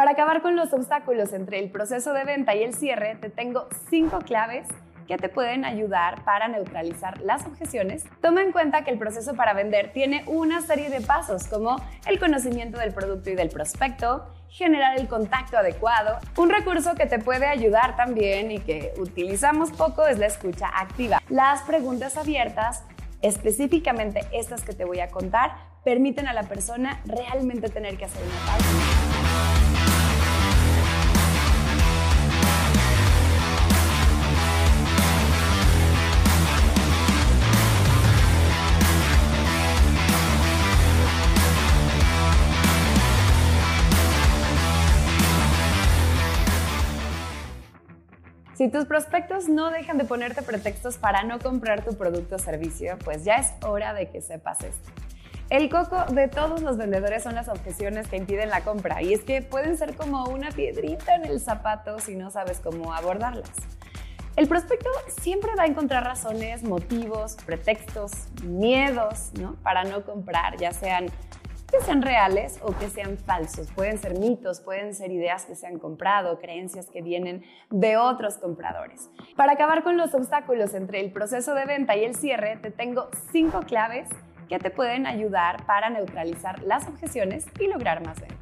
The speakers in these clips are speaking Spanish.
Para acabar con los obstáculos entre el proceso de venta y el cierre, te tengo cinco claves que te pueden ayudar para neutralizar las objeciones. Toma en cuenta que el proceso para vender tiene una serie de pasos como el conocimiento del producto y del prospecto, generar el contacto adecuado. Un recurso que te puede ayudar también y que utilizamos poco es la escucha activa. Las preguntas abiertas, específicamente estas que te voy a contar, permiten a la persona realmente tener que hacer una pausa. Si tus prospectos no dejan de ponerte pretextos para no comprar tu producto o servicio, pues ya es hora de que sepas esto. El coco de todos los vendedores son las objeciones que impiden la compra y es que pueden ser como una piedrita en el zapato si no sabes cómo abordarlas. El prospecto siempre va a encontrar razones, motivos, pretextos, miedos ¿no? para no comprar, ya sean que sean reales o que sean falsos. Pueden ser mitos, pueden ser ideas que se han comprado, creencias que vienen de otros compradores. Para acabar con los obstáculos entre el proceso de venta y el cierre, te tengo cinco claves que te pueden ayudar para neutralizar las objeciones y lograr más ventas.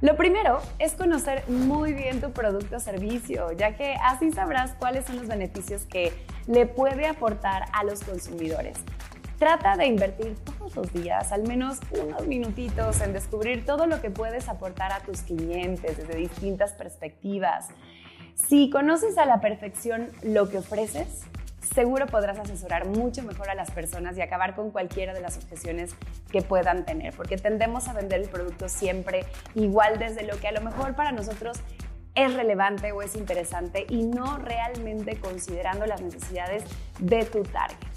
Lo primero es conocer muy bien tu producto o servicio, ya que así sabrás cuáles son los beneficios que le puede aportar a los consumidores. Trata de invertir todos los días al menos unos minutitos en descubrir todo lo que puedes aportar a tus clientes desde distintas perspectivas. Si conoces a la perfección lo que ofreces, seguro podrás asesorar mucho mejor a las personas y acabar con cualquiera de las objeciones que puedan tener, porque tendemos a vender el producto siempre igual desde lo que a lo mejor para nosotros es relevante o es interesante y no realmente considerando las necesidades de tu target.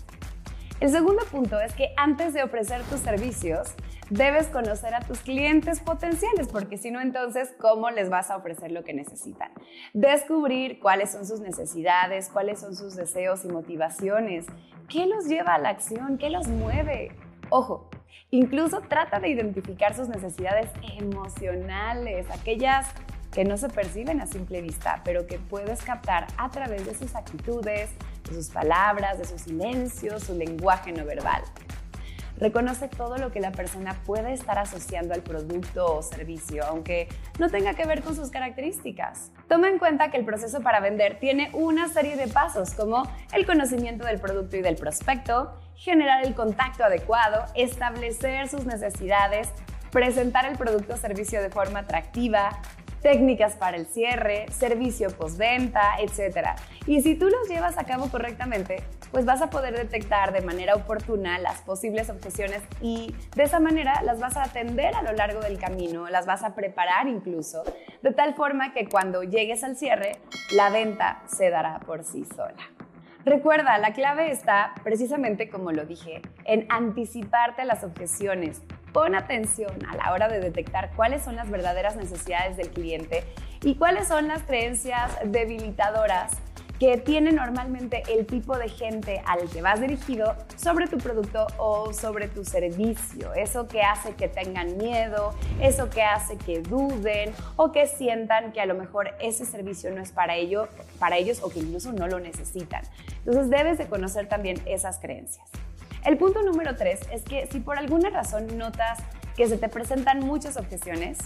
El segundo punto es que antes de ofrecer tus servicios, debes conocer a tus clientes potenciales, porque si no, entonces, ¿cómo les vas a ofrecer lo que necesitan? Descubrir cuáles son sus necesidades, cuáles son sus deseos y motivaciones, qué los lleva a la acción, qué los mueve. Ojo, incluso trata de identificar sus necesidades emocionales, aquellas que no se perciben a simple vista, pero que puedes captar a través de sus actitudes, de sus palabras, de sus silencios, su lenguaje no verbal. Reconoce todo lo que la persona puede estar asociando al producto o servicio, aunque no tenga que ver con sus características. Toma en cuenta que el proceso para vender tiene una serie de pasos como el conocimiento del producto y del prospecto, generar el contacto adecuado, establecer sus necesidades, presentar el producto o servicio de forma atractiva, técnicas para el cierre, servicio postventa, etc. Y si tú los llevas a cabo correctamente, pues vas a poder detectar de manera oportuna las posibles objeciones y de esa manera las vas a atender a lo largo del camino, las vas a preparar incluso, de tal forma que cuando llegues al cierre, la venta se dará por sí sola. Recuerda, la clave está, precisamente como lo dije, en anticiparte a las objeciones, Pon atención a la hora de detectar cuáles son las verdaderas necesidades del cliente y cuáles son las creencias debilitadoras que tiene normalmente el tipo de gente al que vas dirigido sobre tu producto o sobre tu servicio. Eso que hace que tengan miedo, eso que hace que duden o que sientan que a lo mejor ese servicio no es para, ello, para ellos o que incluso no lo necesitan. Entonces debes de conocer también esas creencias. El punto número tres es que si por alguna razón notas que se te presentan muchas objeciones,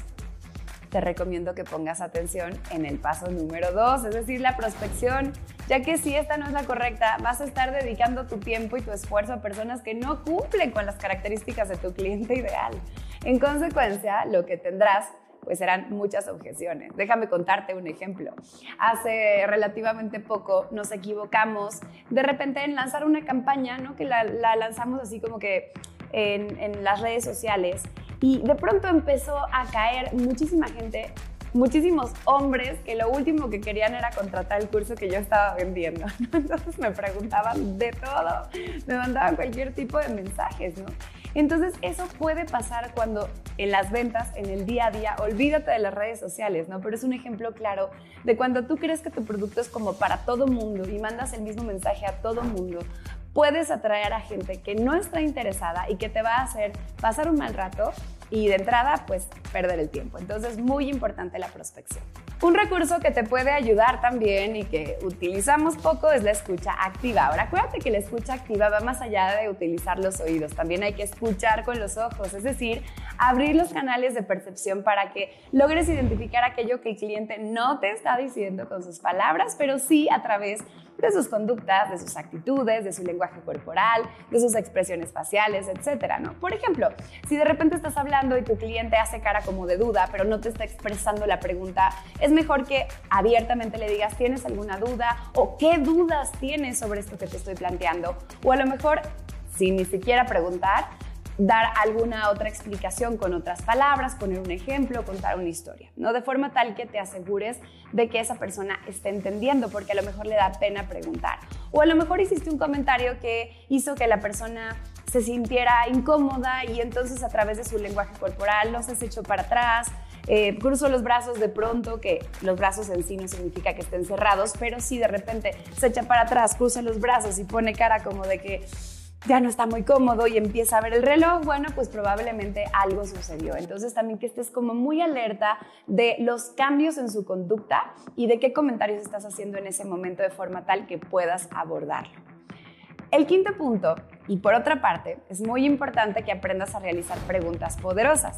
te recomiendo que pongas atención en el paso número dos, es decir, la prospección, ya que si esta no es la correcta, vas a estar dedicando tu tiempo y tu esfuerzo a personas que no cumplen con las características de tu cliente ideal. En consecuencia, lo que tendrás pues serán muchas objeciones. Déjame contarte un ejemplo. Hace relativamente poco nos equivocamos de repente en lanzar una campaña, ¿no? Que la, lanzamos así como que en, en las redes sociales y de pronto empezó a caer muchísima gente muchísimos hombres que lo último que querían era contratar el curso que yo estaba vendiendo. Entonces me preguntaban de todo, me mandaban cualquier tipo de mensajes, ¿no? Entonces, eso puede pasar cuando en las ventas, en el día a día, olvídate de las redes sociales, ¿no? Pero es un ejemplo claro de cuando tú crees que tu producto es como para todo mundo y mandas el mismo mensaje a todo mundo, puedes atraer a gente que no está interesada y que te va a hacer pasar un mal rato y de entrada, pues perder el tiempo. Entonces, muy importante la prospección. Un recurso que te puede ayudar también y que utilizamos poco es la escucha activa. Ahora, acuérdate que la escucha activa va más allá de utilizar los oídos. También hay que escuchar con los ojos, es decir, abrir los canales de percepción para que logres identificar aquello que el cliente no te está diciendo con sus palabras, pero sí a través de sus conductas, de sus actitudes, de su lenguaje corporal, de sus expresiones faciales, etcétera, ¿no? Por ejemplo, si de repente estás hablando y tu cliente hace cara como de duda, pero no te está expresando la pregunta, es mejor que abiertamente le digas, ¿tienes alguna duda? ¿O qué dudas tienes sobre esto que te estoy planteando? O a lo mejor, sin ni siquiera preguntar, dar alguna otra explicación con otras palabras, poner un ejemplo, contar una historia, ¿no? De forma tal que te asegures de que esa persona esté entendiendo, porque a lo mejor le da pena preguntar. O a lo mejor hiciste un comentario que hizo que la persona se sintiera incómoda y entonces a través de su lenguaje corporal los has hecho para atrás, eh, cruzo los brazos de pronto, que los brazos en sí no significa que estén cerrados, pero si de repente se echa para atrás, cruza los brazos y pone cara como de que ya no está muy cómodo y empieza a ver el reloj, bueno, pues probablemente algo sucedió. Entonces también que estés como muy alerta de los cambios en su conducta y de qué comentarios estás haciendo en ese momento de forma tal que puedas abordarlo. El quinto punto, y por otra parte, es muy importante que aprendas a realizar preguntas poderosas.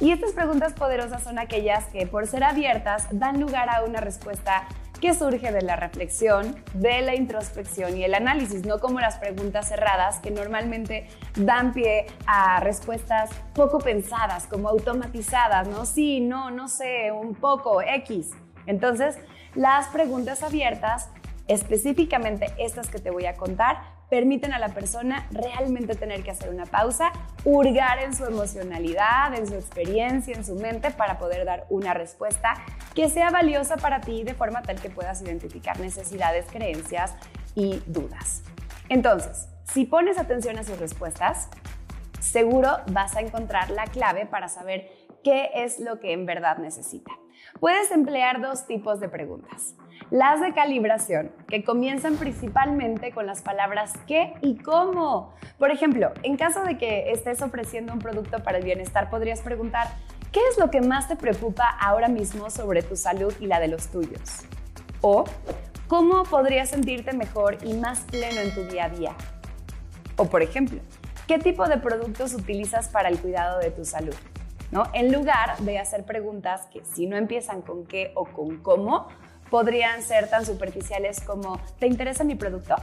Y estas preguntas poderosas son aquellas que, por ser abiertas, dan lugar a una respuesta que surge de la reflexión, de la introspección y el análisis, no como las preguntas cerradas que normalmente dan pie a respuestas poco pensadas, como automatizadas, ¿no? Sí, no, no sé, un poco, X. Entonces, las preguntas abiertas, específicamente estas que te voy a contar, permiten a la persona realmente tener que hacer una pausa, hurgar en su emocionalidad, en su experiencia, en su mente para poder dar una respuesta que sea valiosa para ti de forma tal que puedas identificar necesidades, creencias y dudas. Entonces, si pones atención a sus respuestas, seguro vas a encontrar la clave para saber qué es lo que en verdad necesita. Puedes emplear dos tipos de preguntas. Las de calibración, que comienzan principalmente con las palabras qué y cómo. Por ejemplo, en caso de que estés ofreciendo un producto para el bienestar, podrías preguntar, ¿qué es lo que más te preocupa ahora mismo sobre tu salud y la de los tuyos? O, ¿cómo podrías sentirte mejor y más pleno en tu día a día? O, por ejemplo, ¿qué tipo de productos utilizas para el cuidado de tu salud? ¿No? En lugar de hacer preguntas que si no empiezan con qué o con cómo, podrían ser tan superficiales como ¿te interesa mi producto?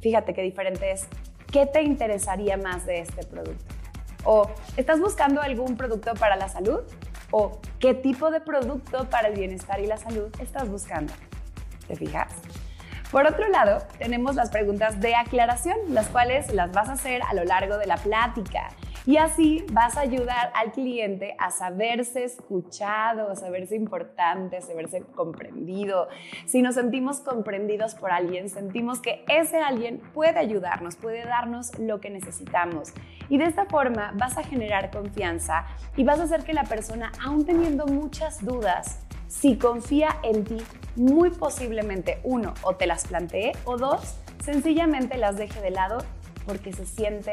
Fíjate qué diferente es. ¿Qué te interesaría más de este producto? O ¿estás buscando algún producto para la salud? O ¿qué tipo de producto para el bienestar y la salud estás buscando? ¿Te fijas? Por otro lado, tenemos las preguntas de aclaración, las cuales las vas a hacer a lo largo de la plática. Y así vas a ayudar al cliente a saberse escuchado, a saberse importante, a saberse comprendido. Si nos sentimos comprendidos por alguien, sentimos que ese alguien puede ayudarnos, puede darnos lo que necesitamos. Y de esta forma vas a generar confianza y vas a hacer que la persona, aún teniendo muchas dudas, si confía en ti, muy posiblemente, uno, o te las plantee, o dos, sencillamente las deje de lado porque se siente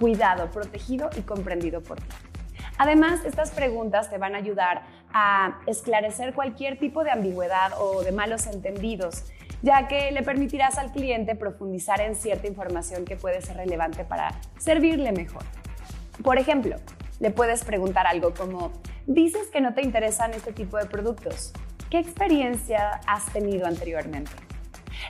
cuidado, protegido y comprendido por ti. Además, estas preguntas te van a ayudar a esclarecer cualquier tipo de ambigüedad o de malos entendidos, ya que le permitirás al cliente profundizar en cierta información que puede ser relevante para servirle mejor. Por ejemplo, le puedes preguntar algo como, dices que no te interesan este tipo de productos. ¿Qué experiencia has tenido anteriormente?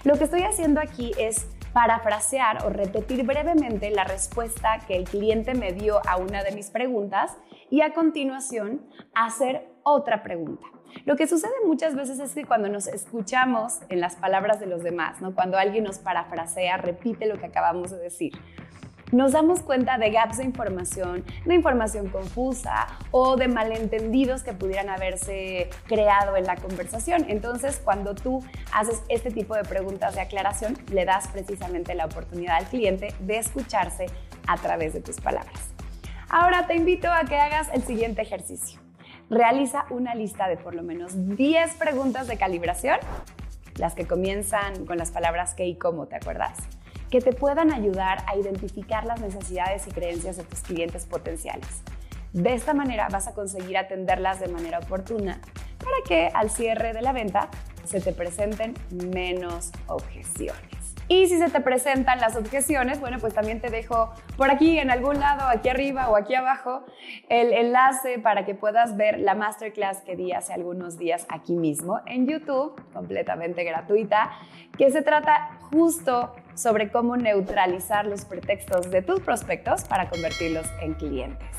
Lo que estoy haciendo aquí es parafrasear o repetir brevemente la respuesta que el cliente me dio a una de mis preguntas y a continuación hacer otra pregunta. Lo que sucede muchas veces es que cuando nos escuchamos en las palabras de los demás, ¿no? cuando alguien nos parafrasea, repite lo que acabamos de decir, nos damos cuenta de gaps de información, de información confusa o de malentendidos que pudieran haberse creado en la conversación. Entonces, cuando tú haces este tipo de preguntas de aclaración, le das precisamente la oportunidad al cliente de escucharse a través de tus palabras. Ahora te invito a que hagas el siguiente ejercicio. Realiza una lista de por lo menos 10 preguntas de calibración, las que comienzan con las palabras qué y cómo, ¿te acuerdas? Que te puedan ayudar a identificar las necesidades y creencias de tus clientes potenciales. De esta manera vas a conseguir atenderlas de manera oportuna para que al cierre de la venta se te presenten menos objeciones. Y si se te presentan las objeciones, bueno, pues también te dejo por aquí, en algún lado, aquí arriba o aquí abajo, el enlace para que puedas ver la masterclass que di hace algunos días aquí mismo en YouTube, completamente gratuita, que se trata justo sobre cómo neutralizar los pretextos de tus prospectos para convertirlos en clientes.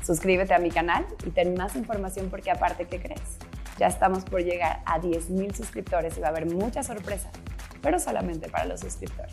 Suscríbete a mi canal y ten más información porque aparte, ¿qué crees? Ya estamos por llegar a 10.000 suscriptores y va a haber muchas sorpresas pero solamente para los suscriptores.